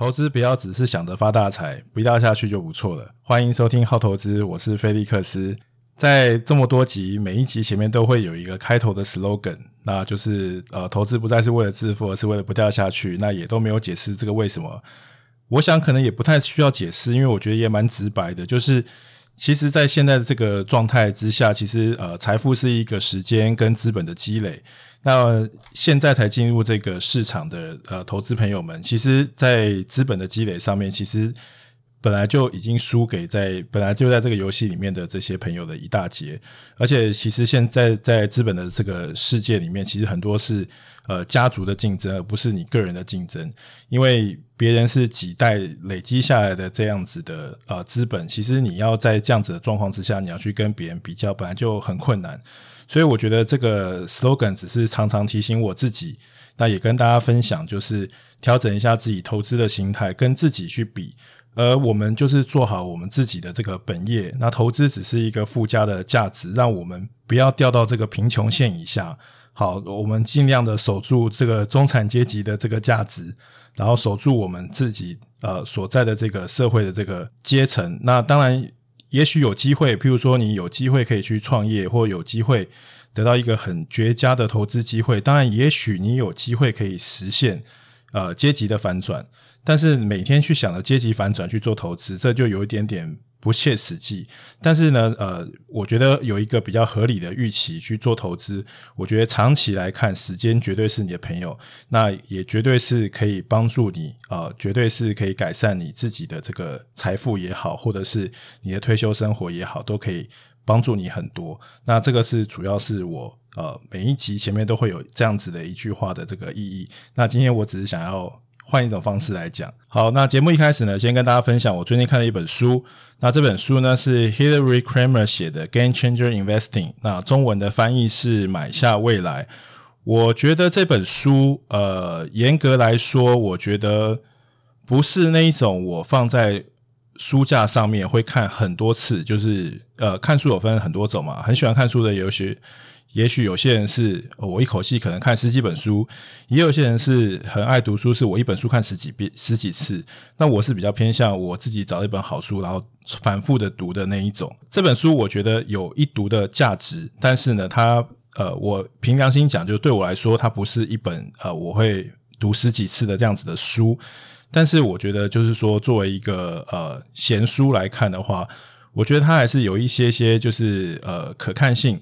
投资不要只是想着发大财，不掉下去就不错了。欢迎收听好投资，我是菲利克斯。在这么多集，每一集前面都会有一个开头的 slogan，那就是呃，投资不再是为了致富，而是为了不掉下去。那也都没有解释这个为什么。我想可能也不太需要解释，因为我觉得也蛮直白的，就是。其实，在现在的这个状态之下，其实呃，财富是一个时间跟资本的积累。那现在才进入这个市场的呃投资朋友们，其实，在资本的积累上面，其实本来就已经输给在本来就在这个游戏里面的这些朋友的一大截。而且，其实现在在资本的这个世界里面，其实很多是呃家族的竞争，而不是你个人的竞争，因为。别人是几代累积下来的这样子的呃资本，其实你要在这样子的状况之下，你要去跟别人比较，本来就很困难。所以我觉得这个 slogan 只是常常提醒我自己，那也跟大家分享，就是调整一下自己投资的心态，跟自己去比。而我们就是做好我们自己的这个本业，那投资只是一个附加的价值，让我们不要掉到这个贫穷线以下。好，我们尽量的守住这个中产阶级的这个价值，然后守住我们自己呃所在的这个社会的这个阶层。那当然，也许有机会，譬如说你有机会可以去创业，或有机会得到一个很绝佳的投资机会。当然，也许你有机会可以实现呃阶级的反转。但是每天去想着阶级反转去做投资，这就有一点点。不切实际，但是呢，呃，我觉得有一个比较合理的预期去做投资，我觉得长期来看，时间绝对是你的朋友，那也绝对是可以帮助你，呃，绝对是可以改善你自己的这个财富也好，或者是你的退休生活也好，都可以帮助你很多。那这个是主要是我呃每一集前面都会有这样子的一句话的这个意义。那今天我只是想要。换一种方式来讲，好，那节目一开始呢，先跟大家分享我最近看的一本书。那这本书呢是 Hillary Kramer 写的《Game Changer Investing》，那中文的翻译是“买下未来”。我觉得这本书，呃，严格来说，我觉得不是那一种我放在书架上面会看很多次，就是呃，看书有分很多种嘛，很喜欢看书的有些。也许有些人是我一口气可能看十几本书，也有些人是很爱读书，是我一本书看十几遍、十几次。那我是比较偏向我自己找一本好书，然后反复的读的那一种。这本书我觉得有一读的价值，但是呢，它呃，我凭良心讲，就对我来说，它不是一本呃我会读十几次的这样子的书。但是我觉得，就是说作为一个呃闲书来看的话，我觉得它还是有一些些就是呃可看性。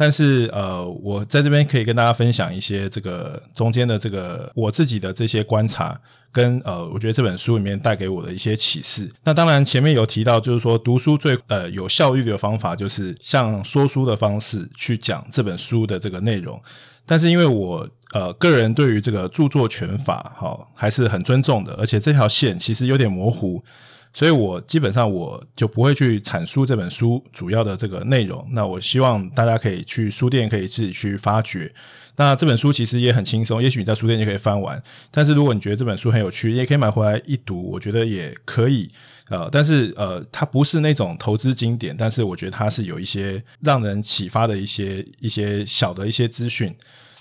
但是呃，我在这边可以跟大家分享一些这个中间的这个我自己的这些观察，跟呃，我觉得这本书里面带给我的一些启示。那当然前面有提到，就是说读书最呃有效率的方法，就是像说书的方式去讲这本书的这个内容。但是因为我呃个人对于这个著作权法哈还是很尊重的，而且这条线其实有点模糊。所以我基本上我就不会去阐述这本书主要的这个内容。那我希望大家可以去书店，可以自己去发掘。那这本书其实也很轻松，也许你在书店就可以翻完。但是如果你觉得这本书很有趣，也可以买回来一读，我觉得也可以。呃，但是呃，它不是那种投资经典，但是我觉得它是有一些让人启发的一些一些小的一些资讯。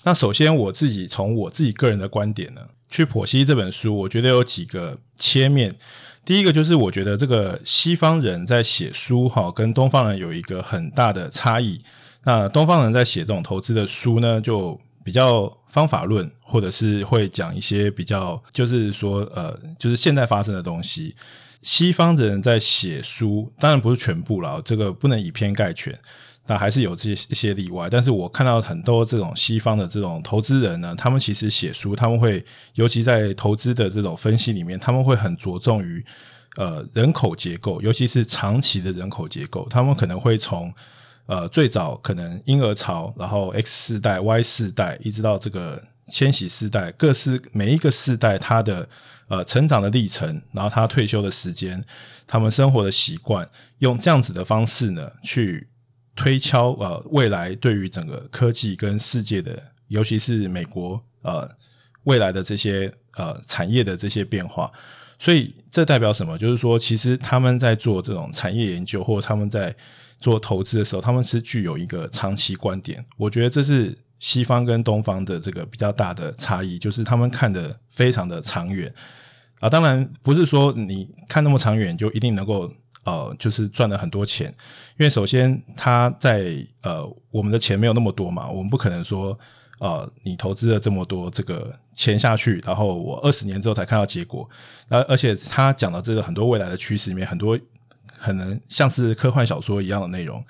那首先我自己从我自己个人的观点呢，去剖析这本书，我觉得有几个切面。第一个就是我觉得这个西方人在写书哈，跟东方人有一个很大的差异。那东方人在写这种投资的书呢，就比较方法论，或者是会讲一些比较，就是说呃，就是现在发生的东西。西方的人在写书，当然不是全部了，这个不能以偏概全。那还是有这些一些例外，但是我看到很多这种西方的这种投资人呢，他们其实写书，他们会尤其在投资的这种分析里面，他们会很着重于呃人口结构，尤其是长期的人口结构，他们可能会从呃最早可能婴儿潮，然后 X 世代、Y 世代，一直到这个千禧世代，各式每一个世代它的呃成长的历程，然后他退休的时间，他们生活的习惯，用这样子的方式呢去。推敲呃未来对于整个科技跟世界的，尤其是美国呃未来的这些呃产业的这些变化，所以这代表什么？就是说，其实他们在做这种产业研究，或者他们在做投资的时候，他们是具有一个长期观点。我觉得这是西方跟东方的这个比较大的差异，就是他们看得非常的长远。啊，当然不是说你看那么长远就一定能够呃，就是赚了很多钱，因为首先他在呃，我们的钱没有那么多嘛，我们不可能说呃，你投资了这么多这个钱下去，然后我二十年之后才看到结果，而而且他讲的这个很多未来的趋势里面，很多可能像是科幻小说一样的内容，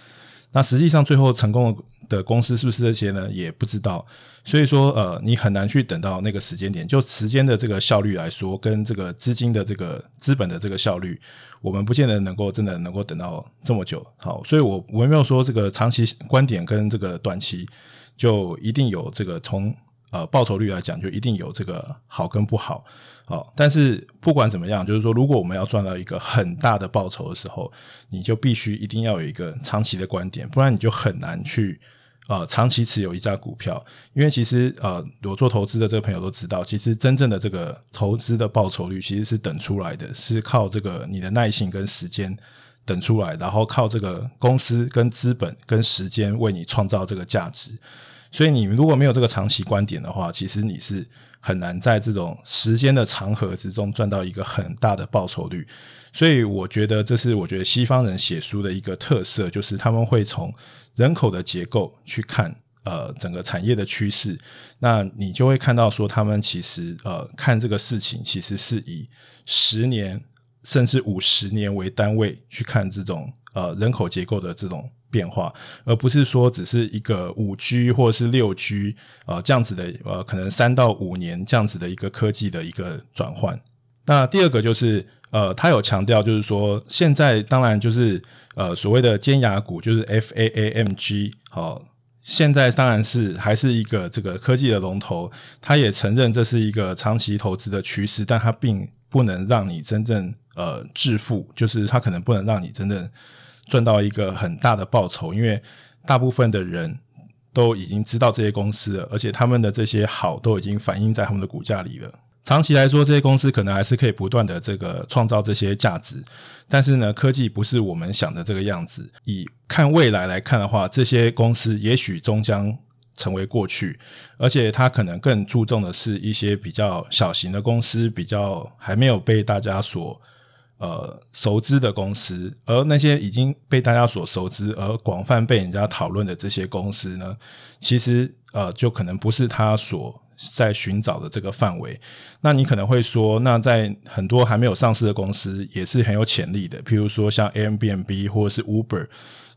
那实际上最后成功的。公司是不是这些呢？也不知道，所以说呃，你很难去等到那个时间点。就时间的这个效率来说，跟这个资金的这个资本的这个效率，我们不见得能够真的能够等到这么久。好，所以我我没有说这个长期观点跟这个短期就一定有这个从呃报酬率来讲就一定有这个好跟不好。好，但是不管怎么样，就是说，如果我们要赚到一个很大的报酬的时候，你就必须一定要有一个长期的观点，不然你就很难去。呃，长期持有一家股票，因为其实呃，我做投资的这个朋友都知道，其实真正的这个投资的报酬率其实是等出来的，是靠这个你的耐性跟时间等出来，然后靠这个公司跟资本跟时间为你创造这个价值。所以你如果没有这个长期观点的话，其实你是很难在这种时间的长河之中赚到一个很大的报酬率。所以我觉得这是我觉得西方人写书的一个特色，就是他们会从人口的结构去看，呃，整个产业的趋势，那你就会看到说，他们其实呃看这个事情，其实是以十年甚至五十年为单位去看这种呃人口结构的这种变化，而不是说只是一个五 G 或者是六 G 呃这样子的呃可能三到五年这样子的一个科技的一个转换。那第二个就是。呃，他有强调，就是说，现在当然就是呃，所谓的尖牙股，就是 FAAMG，好，现在当然是还是一个这个科技的龙头，他也承认这是一个长期投资的趋势，但他并不能让你真正呃致富，就是他可能不能让你真正赚到一个很大的报酬，因为大部分的人都已经知道这些公司了，而且他们的这些好都已经反映在他们的股价里了。长期来说，这些公司可能还是可以不断的这个创造这些价值，但是呢，科技不是我们想的这个样子。以看未来来看的话，这些公司也许终将成为过去，而且它可能更注重的是一些比较小型的公司，比较还没有被大家所呃熟知的公司，而那些已经被大家所熟知而广泛被人家讨论的这些公司呢，其实呃就可能不是他所。在寻找的这个范围，那你可能会说，那在很多还没有上市的公司也是很有潜力的，譬如说像 Airbnb 或者是 Uber，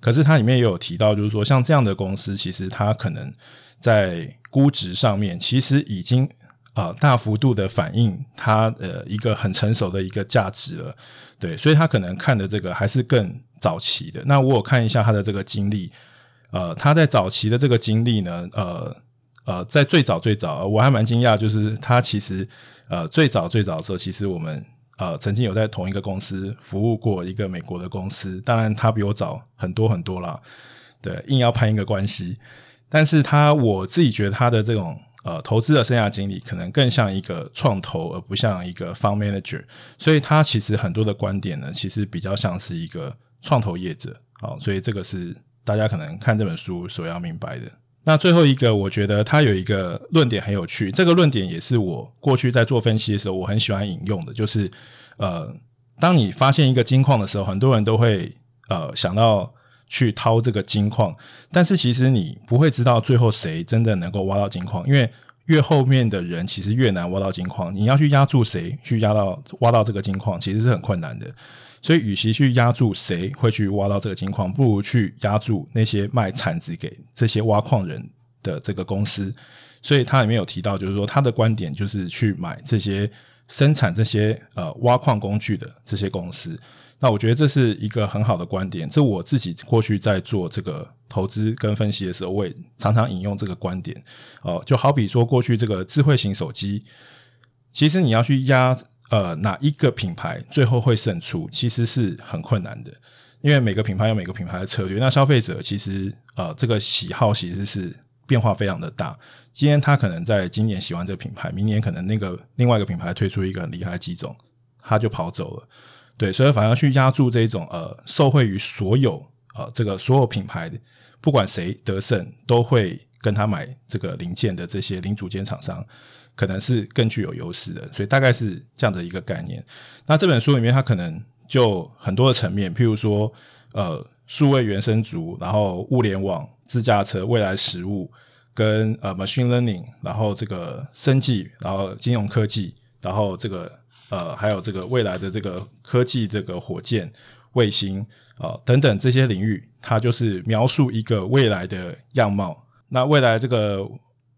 可是它里面也有提到，就是说像这样的公司，其实它可能在估值上面其实已经啊、大幅度的反映它呃一个很成熟的一个价值了，对，所以他可能看的这个还是更早期的。那我有看一下他的这个经历，呃，他在早期的这个经历呢，呃。呃，在最早最早，我还蛮惊讶，就是他其实呃最早最早的时候，其实我们呃曾经有在同一个公司服务过一个美国的公司，当然他比我早很多很多啦，对，硬要攀一个关系，但是他我自己觉得他的这种呃投资的生涯经历可能更像一个创投，而不像一个 fund manager，所以他其实很多的观点呢，其实比较像是一个创投业者，好，所以这个是大家可能看这本书所要明白的。那最后一个，我觉得他有一个论点很有趣，这个论点也是我过去在做分析的时候，我很喜欢引用的，就是呃，当你发现一个金矿的时候，很多人都会呃想到去掏这个金矿，但是其实你不会知道最后谁真的能够挖到金矿，因为越后面的人其实越难挖到金矿，你要去压住谁去压到挖到这个金矿，其实是很困难的。所以，与其去压住谁会去挖到这个金矿，不如去压住那些卖铲子给这些挖矿人的这个公司。所以，他里面有提到，就是说他的观点就是去买这些生产这些呃挖矿工具的这些公司。那我觉得这是一个很好的观点。这我自己过去在做这个投资跟分析的时候，我也常常引用这个观点。哦，就好比说过去这个智慧型手机，其实你要去压。呃，哪一个品牌最后会胜出，其实是很困难的，因为每个品牌有每个品牌的策略。那消费者其实呃，这个喜好其实是变化非常的大。今天他可能在今年喜欢这个品牌，明年可能那个另外一个品牌推出一个很厉害的机种，他就跑走了。对，所以反而去压住这种呃，受惠于所有呃这个所有品牌，不管谁得胜，都会跟他买这个零件的这些零组件厂商。可能是更具有优势的。所以大概是这样的一个概念。那这本书里面，它可能就很多的层面，譬如说，呃，数位原生族，然后物联网、自驾车、未来食物，跟呃 machine learning，然后这个生技，然后金融科技，然后这个呃还有这个未来的这个科技，这个火箭、卫星啊、等等这些领域，它就是描述一个未来的样貌。那未来这个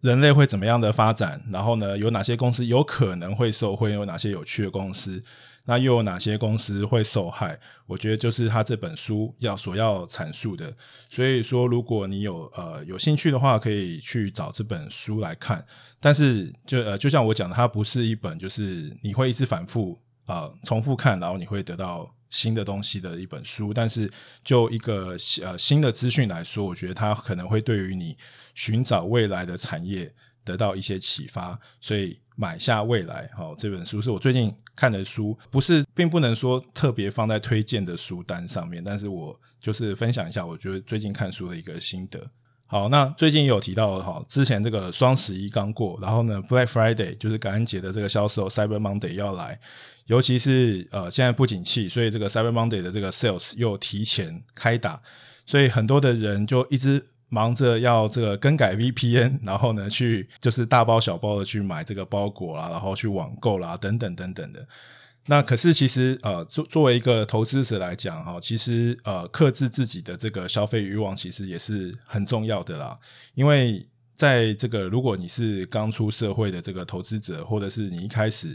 人类会怎么样的发展？然后呢，有哪些公司有可能会受惠？有哪些有趣的公司？那又有哪些公司会受害？我觉得就是他这本书要所要阐述的。所以说，如果你有呃有兴趣的话，可以去找这本书来看。但是就呃就像我讲的，它不是一本就是你会一直反复啊、重复看，然后你会得到新的东西的一本书。但是就一个呃新的资讯来说，我觉得它可能会对于你寻找未来的产业得到一些启发。所以买下未来，好，这本书是我最近。看的书不是，并不能说特别放在推荐的书单上面，但是我就是分享一下，我觉得最近看书的一个心得。好，那最近有提到哈，之前这个双十一刚过，然后呢，Black Friday 就是感恩节的这个销售，Cyber Monday 要来，尤其是呃现在不景气，所以这个 Cyber Monday 的这个 Sales 又提前开打，所以很多的人就一直。忙着要这个更改 VPN，然后呢，去就是大包小包的去买这个包裹啦，然后去网购啦，等等等等的。那可是其实呃，作作为一个投资者来讲哈，其实呃，克制自己的这个消费欲望，其实也是很重要的啦。因为在这个如果你是刚出社会的这个投资者，或者是你一开始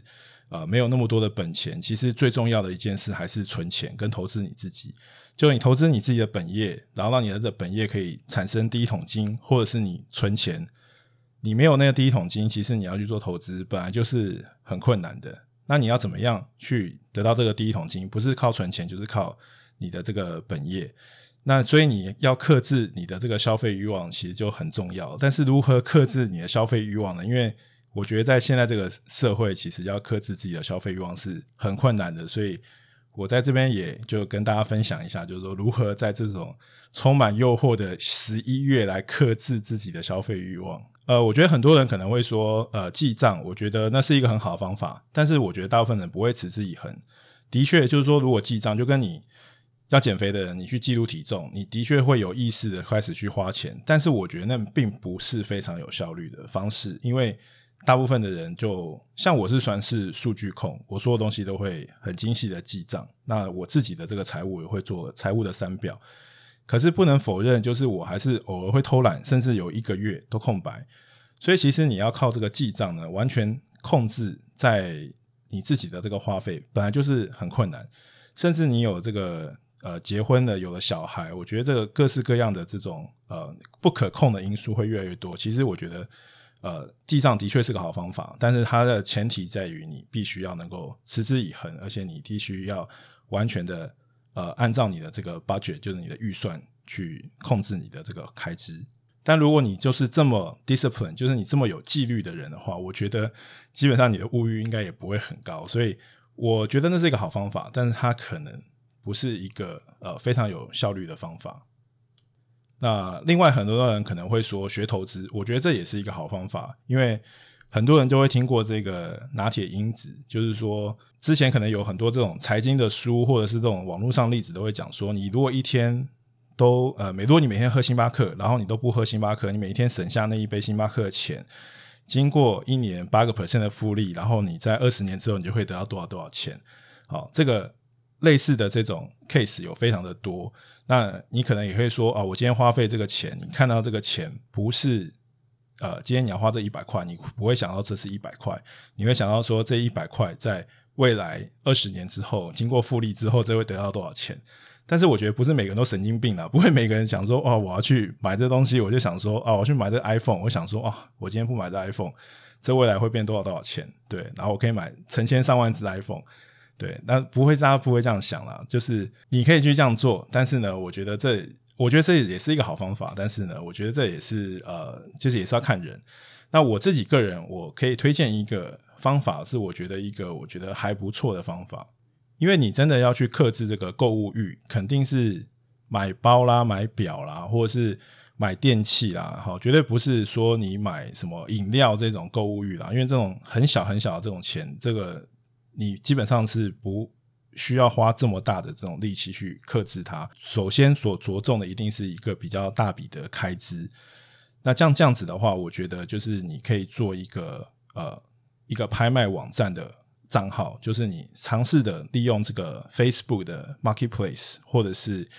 呃没有那么多的本钱，其实最重要的一件事还是存钱跟投资你自己。就你投资你自己的本业，然后让你的这本业可以产生第一桶金，或者是你存钱，你没有那个第一桶金，其实你要去做投资，本来就是很困难的。那你要怎么样去得到这个第一桶金？不是靠存钱，就是靠你的这个本业。那所以你要克制你的这个消费欲望，其实就很重要。但是如何克制你的消费欲望呢？因为我觉得在现在这个社会，其实要克制自己的消费欲望是很困难的，所以。我在这边也就跟大家分享一下，就是说如何在这种充满诱惑的十一月来克制自己的消费欲望。呃，我觉得很多人可能会说，呃，记账，我觉得那是一个很好的方法，但是我觉得大部分人不会持之以恒。的确，就是说如果记账，就跟你要减肥的人，你去记录体重，你的确会有意识的开始去花钱，但是我觉得那并不是非常有效率的方式，因为。大部分的人就像我是算是数据控，我所有东西都会很精细的记账。那我自己的这个财务也会做财务的三表。可是不能否认，就是我还是偶尔会偷懒，甚至有一个月都空白。所以其实你要靠这个记账呢，完全控制在你自己的这个花费，本来就是很困难。甚至你有这个呃结婚了，有了小孩，我觉得这个各式各样的这种呃不可控的因素会越来越多。其实我觉得。呃，记账的确是个好方法，但是它的前提在于你必须要能够持之以恒，而且你必须要完全的呃按照你的这个 budget，就是你的预算去控制你的这个开支。但如果你就是这么 discipline，就是你这么有纪律的人的话，我觉得基本上你的物欲应该也不会很高。所以我觉得那是一个好方法，但是它可能不是一个呃非常有效率的方法。那另外很多人可能会说学投资，我觉得这也是一个好方法，因为很多人就会听过这个拿铁因子，就是说之前可能有很多这种财经的书或者是这种网络上例子都会讲说，你如果一天都呃，每如果你每天喝星巴克，然后你都不喝星巴克，你每天省下那一杯星巴克的钱，经过一年八个 percent 的复利，然后你在二十年之后你就会得到多少多少钱。好，这个类似的这种 case 有非常的多。那你可能也会说啊，我今天花费这个钱，你看到这个钱不是呃，今天你要花这一百块，你不会想到这是一百块，你会想到说这一百块在未来二十年之后，经过复利之后，这会得到多少钱？但是我觉得不是每个人都神经病了，不会每个人想说哦，我要去买这东西，我就想说啊，我去买这 iPhone，我想说啊，我今天不买这 iPhone，这未来会变多少多少钱？对，然后我可以买成千上万只 iPhone。对，那不会，大家不会这样想啦。就是你可以去这样做，但是呢，我觉得这，我觉得这也是一个好方法。但是呢，我觉得这也是呃，就是也是要看人。那我自己个人，我可以推荐一个方法，是我觉得一个我觉得还不错的方法。因为你真的要去克制这个购物欲，肯定是买包啦、买表啦，或者是买电器啦，哈，绝对不是说你买什么饮料这种购物欲啦，因为这种很小很小的这种钱，这个你基本上是不需要花这么大的这种力气去克制它。首先所着重的一定是一个比较大笔的开支。那这样这样子的话，我觉得就是你可以做一个呃一个拍卖网站的账号，就是你尝试的利用这个 Facebook 的 Marketplace，或者是。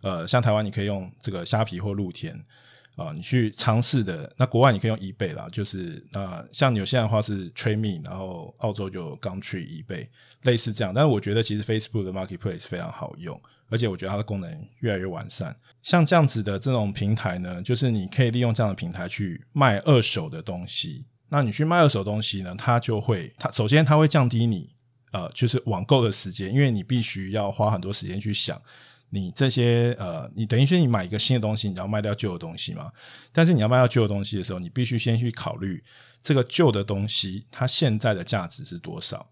呃，像台湾你可以用这个虾皮或露天啊、你去尝试的。那国外你可以用 eBay 啦，就是啊，像纽西兰的话是 Trade Me，然后澳洲就刚去 eBay 类似这样。但是我觉得其实 Facebook 的 Marketplace 非常好用，而且我觉得它的功能越来越完善。像这样子的这种平台呢，就是你可以利用这样的平台去卖二手的东西。那你去卖二手东西呢，它就会它首先它会降低你呃，就是网购的时间，因为你必须要花很多时间去想。你这些呃，你等于说你买一个新的东西，你要卖掉旧的东西嘛？但是你要卖掉旧的东西的时候，你必须先去考虑这个旧的东西它现在的价值是多少，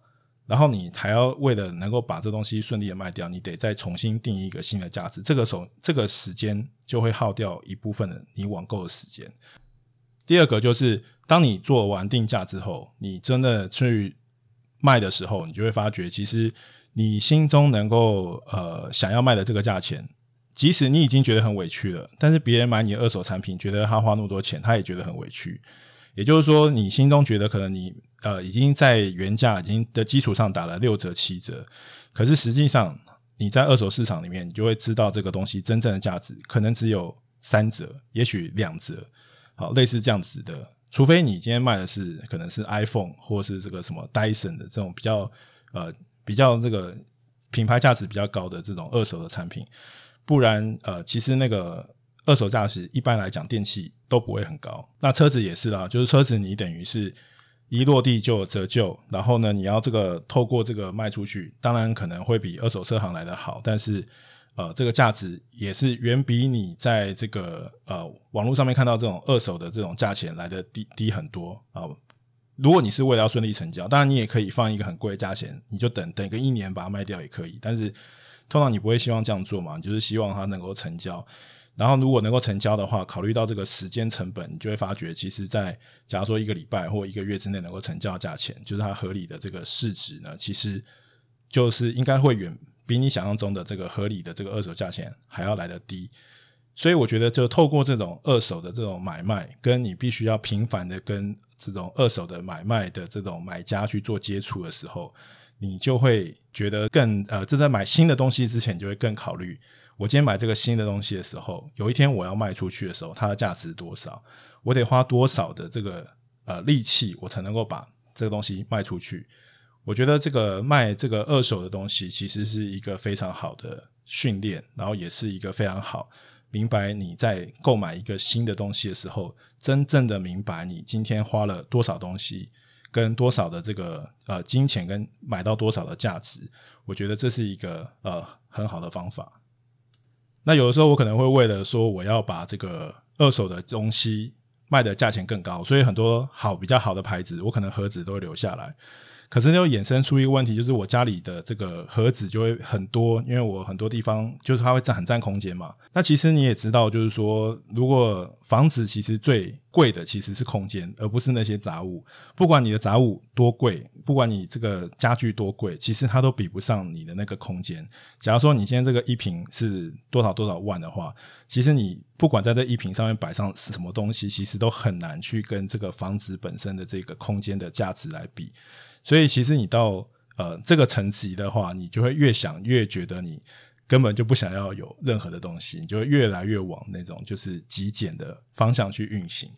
然后你还要为了能够把这东西顺利的卖掉，你得再重新定一个新的价值。这个时候，这个时间就会耗掉一部分的你网购的时间。第二个就是，当你做完定价之后，你真的去卖的时候，你就会发觉其实。你心中能够呃想要卖的这个价钱，即使你已经觉得很委屈了，但是别人买你二手产品，觉得他花那么多钱，他也觉得很委屈。也就是说，你心中觉得可能你呃已经在原价已经的基础上打了六折七折，可是实际上你在二手市场里面，你就会知道这个东西真正的价值可能只有三折，也许两折，好，类似这样子的。除非你今天卖的是可能是 iPhone 或是这个什么 Dyson 的这种比较呃。比较这个品牌价值比较高的这种二手的产品，不然呃，其实那个二手价值一般来讲电器都不会很高。那车子也是啦，就是车子你等于是一落地就折旧，然后呢，你要这个透过这个卖出去，当然可能会比二手车行来得好，但是呃，这个价值也是远比你在这个呃网络上面看到这种二手的这种价钱来的低低很多啊。如果你是为了要顺利成交，当然你也可以放一个很贵的价钱，你就等等个一年把它卖掉也可以。但是通常你不会希望这样做嘛，你就是希望它能够成交。然后如果能够成交的话，考虑到这个时间成本，你就会发觉，其实，在假如说一个礼拜或一个月之内能够成交价钱，就是它合理的这个市值呢，其实就是应该会远比你想象中的这个合理的这个二手价钱还要来得低。所以我觉得，就透过这种二手的这种买卖，跟你必须要频繁的跟这种二手的买卖的这种买家去做接触的时候，你就会觉得更呃，正在买新的东西之前，就会更考虑，我今天买这个新的东西的时候，有一天我要卖出去的时候，它的价值多少？我得花多少的这个呃力气，我才能够把这个东西卖出去？我觉得这个卖这个二手的东西，其实是一个非常好的训练，然后也是一个非常好。明白你在购买一个新的东西的时候，真正的明白你今天花了多少东西，跟多少的这个呃金钱，跟买到多少的价值，我觉得这是一个呃很好的方法。那有的时候我可能会为了说我要把这个二手的东西卖的价钱更高，所以很多好比较好的牌子，我可能盒子都会留下来。可是又衍生出一个问题，就是我家里的这个盒子就会很多，因为我很多地方就是它会占很占空间嘛。那其实你也知道，就是说，如果房子其实最贵的其实是空间，而不是那些杂物。不管你的杂物多贵，不管你这个家具多贵，其实它都比不上你的那个空间。假如说你今天这个一平是多少多少万的话，其实你不管在这一平上面摆上是什么东西，其实都很难去跟这个房子本身的这个空间的价值来比。所以，其实你到呃这个层级的话，你就会越想越觉得你根本就不想要有任何的东西，你就会越来越往那种就是极简的方向去运行。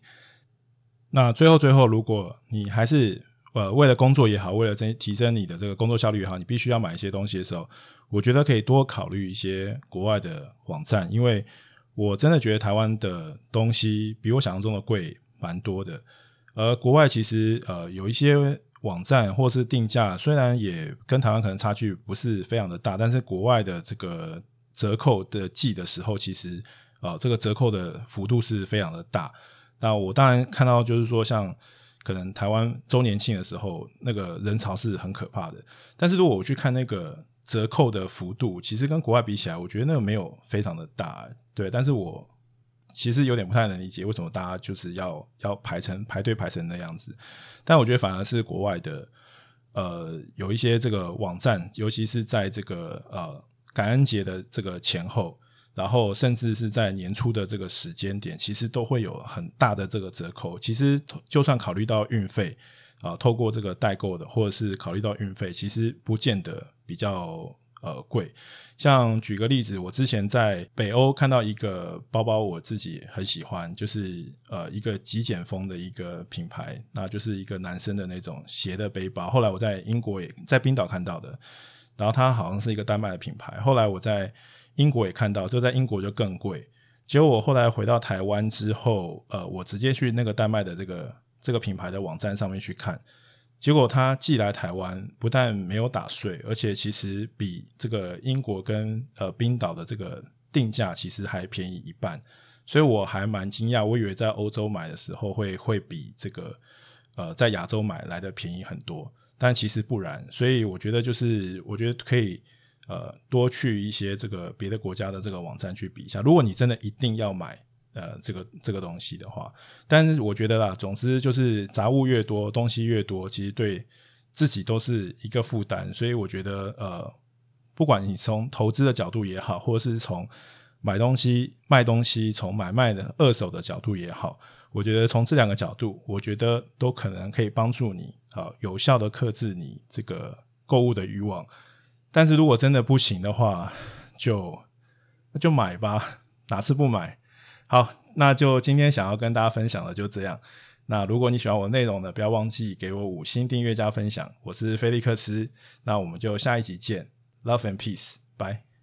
那最后，最后，如果你还是呃为了工作也好，为了提升你的这个工作效率也好，你必须要买一些东西的时候，我觉得可以多考虑一些国外的网站，因为我真的觉得台湾的东西比我想象中的贵蛮多的，而国外其实呃有一些。网站或是定价，虽然也跟台湾可能差距不是非常的大，但是国外的这个折扣的季的时候，其实啊、呃，这个折扣的幅度是非常的大。那我当然看到，就是说像可能台湾周年庆的时候，那个人潮是很可怕的。但是如果我去看那个折扣的幅度，其实跟国外比起来，我觉得那个没有非常的大。对，但是我其实有点不太能理解为什么大家就是要要排成排队排成那样子。但我觉得反而是国外的，呃，有一些这个网站，尤其是在这个呃感恩节的这个前后，然后甚至是在年初的这个时间点，其实都会有很大的这个折扣。其实就算考虑到运费啊、透过这个代购的，或者是考虑到运费，其实不见得比较。呃，贵。像举个例子，我之前在北欧看到一个包包，我自己很喜欢，就是呃一个极简风的一个品牌，那就是一个男生的那种斜的背包。后来我在英国也在冰岛看到的，然后它好像是一个丹麦的品牌。后来我在英国也看到，就在英国就更贵。结果我后来回到台湾之后，呃，我直接去那个丹麦的这个这个品牌的网站上面去看。结果他寄来台湾，不但没有打税，而且其实比这个英国跟呃冰岛的这个定价其实还便宜一半，所以我还蛮惊讶。我以为在欧洲买的时候会会比这个呃在亚洲买来的便宜很多，但其实不然。所以我觉得就是我觉得可以呃多去一些这个别的国家的这个网站去比一下。如果你真的一定要买。呃，这个这个东西的话，但是我觉得啦，总之就是杂物越多，东西越多，其实对自己都是一个负担。所以我觉得，呃，不管你从投资的角度也好，或者是从买东西、卖东西、从买卖的二手的角度也好，我觉得从这两个角度，我觉得都可能可以帮助你啊，有效的克制你这个购物的欲望。但是如果真的不行的话，就那就买吧，哪次不买？好，那就今天想要跟大家分享的就这样。那如果你喜欢我的内容呢，不要忘记给我五星订阅加分享。我是菲利克斯，那我们就下一集见，Love and Peace，拜。